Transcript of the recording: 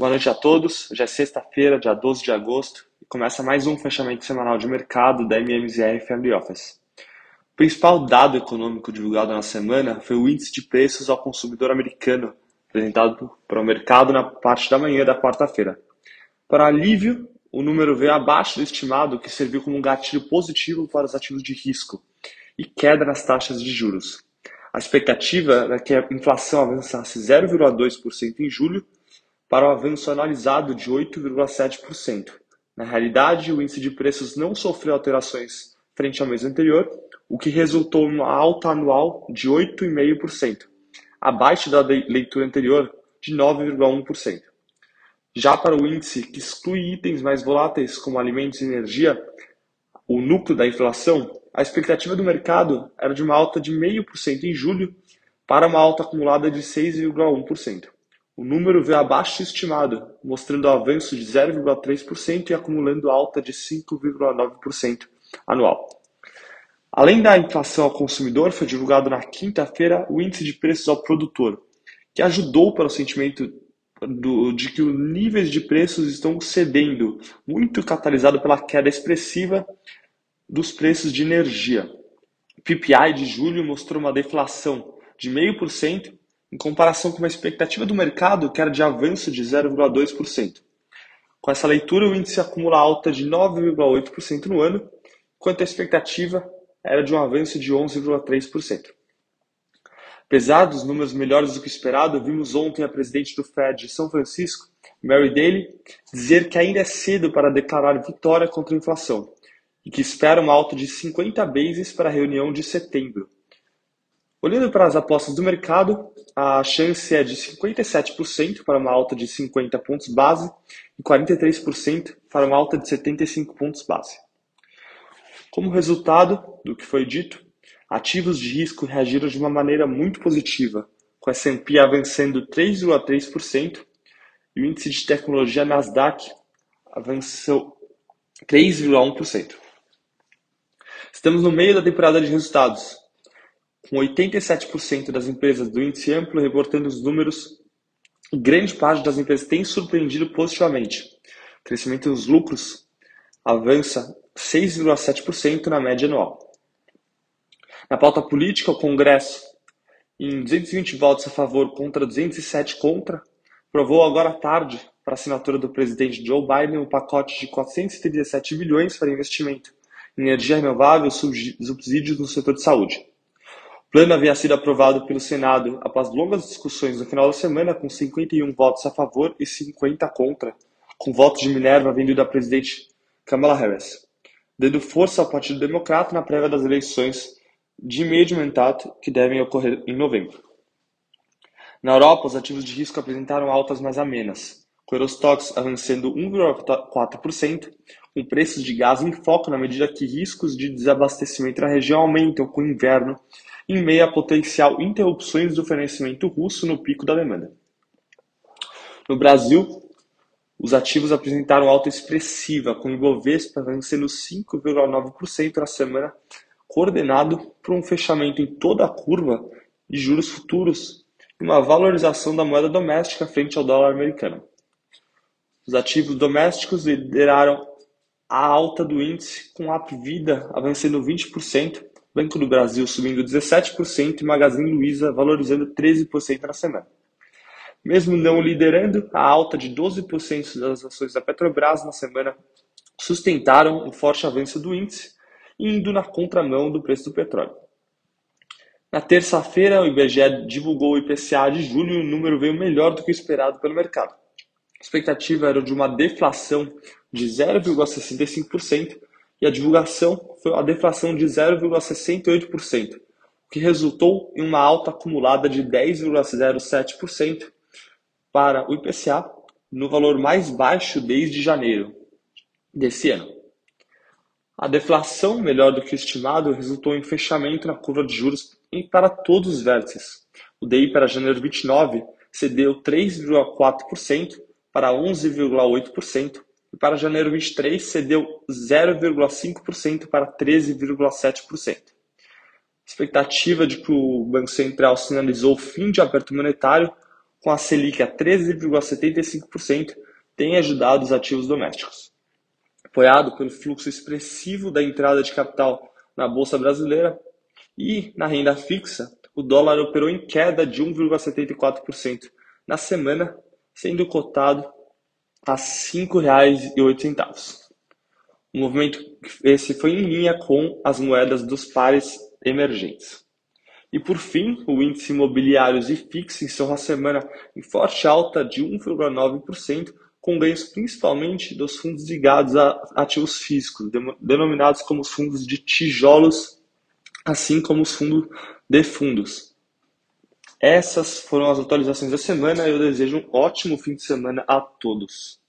Boa noite a todos. Já é sexta-feira, dia 12 de agosto, e começa mais um fechamento semanal de mercado da MMZR Family Office. O principal dado econômico divulgado na semana foi o índice de preços ao consumidor americano, apresentado para o mercado na parte da manhã da quarta-feira. Para alívio, o número veio abaixo do estimado, que serviu como um gatilho positivo para os ativos de risco e queda nas taxas de juros. A expectativa era que a inflação avançasse 0,2% em julho para o avanço analisado de 8,7%. Na realidade, o índice de preços não sofreu alterações frente ao mês anterior, o que resultou em uma alta anual de 8,5%, abaixo da leitura anterior de 9,1%. Já para o índice que exclui itens mais voláteis como alimentos e energia, o núcleo da inflação, a expectativa do mercado era de uma alta de 0,5% em julho para uma alta acumulada de 6,1%. O número veio abaixo do estimado, mostrando avanço de 0,3% e acumulando alta de 5,9% anual. Além da inflação ao consumidor, foi divulgado na quinta-feira o índice de preços ao produtor, que ajudou para o sentimento do, de que os níveis de preços estão cedendo, muito catalisado pela queda expressiva dos preços de energia. O PPI de julho mostrou uma deflação de 0,5% em comparação com uma expectativa do mercado que era de avanço de 0,2%. Com essa leitura, o índice acumula alta de 9,8% no ano, enquanto a expectativa era de um avanço de 11,3%. Apesar dos números melhores do que esperado, vimos ontem a presidente do Fed de São Francisco, Mary Daly, dizer que ainda é cedo para declarar vitória contra a inflação e que espera uma alta de 50 bases para a reunião de setembro. Olhando para as apostas do mercado, a chance é de 57% para uma alta de 50 pontos base e 43% para uma alta de 75 pontos base. Como resultado do que foi dito, ativos de risco reagiram de uma maneira muito positiva, com a S&P avançando 3,3% e o índice de tecnologia Nasdaq avançou 3,1%. Estamos no meio da temporada de resultados, com 87% das empresas do índice amplo reportando os números, grande parte das empresas tem surpreendido positivamente. O crescimento dos lucros avança 6,7% na média anual. Na pauta política, o Congresso, em 220 votos a favor contra 207 contra, aprovou agora à tarde, para assinatura do presidente Joe Biden, um pacote de 437 bilhões para investimento energia renovável e subsídios no setor de saúde. O plano havia sido aprovado pelo Senado após longas discussões no final da semana, com 51 votos a favor e 50 contra, com votos de Minerva vindo da presidente Kamala Harris, dando força ao Partido Democrata na prévia das eleições de meio de mandato que devem ocorrer em novembro. Na Europa, os ativos de risco apresentaram altas mais amenas, com Eurostox avançando 1,4%, com preços de gás em foco na medida que riscos de desabastecimento na região aumentam com o inverno, em meio a potencial interrupções do fornecimento russo no pico da demanda. No Brasil, os ativos apresentaram alta expressiva, com o Ibovespa vencendo 5,9% na semana, coordenado por um fechamento em toda a curva de juros futuros e uma valorização da moeda doméstica frente ao dólar americano. Os ativos domésticos lideraram a alta do índice, com a Apvida avançando 20%, Banco do Brasil subindo 17% e Magazine Luiza valorizando 13% na semana. Mesmo não liderando, a alta de 12% das ações da Petrobras na semana sustentaram o forte avanço do índice, indo na contramão do preço do petróleo. Na terça-feira, o IBGE divulgou o IPCA de julho e o número veio melhor do que o esperado pelo mercado. A expectativa era de uma deflação de 0,65% e a divulgação foi a deflação de 0,68%, o que resultou em uma alta acumulada de 10,07% para o IPCA, no valor mais baixo desde janeiro desse ano. A deflação, melhor do que estimado, resultou em fechamento na curva de juros para todos os vértices. O DI para janeiro 29 cedeu 3,4% para 11,8%, e para janeiro 23 cedeu 0,5% para 13,7%. Expectativa de que o Banco Central sinalizou o fim de aperto monetário com a Selic a 13,75%, tem ajudado os ativos domésticos. Apoiado pelo fluxo expressivo da entrada de capital na Bolsa Brasileira e na renda fixa, o dólar operou em queda de 1,74% na semana, sendo cotado a R$ 5,08. O movimento esse foi em linha com as moedas dos pares emergentes. E por fim, o índice imobiliários e fix encerrou a semana em forte alta de 1,9%, com ganhos principalmente dos fundos ligados a ativos físicos, denominados como os fundos de tijolos, assim como os fundos de fundos. Essas foram as atualizações da semana e eu desejo um ótimo fim de semana a todos.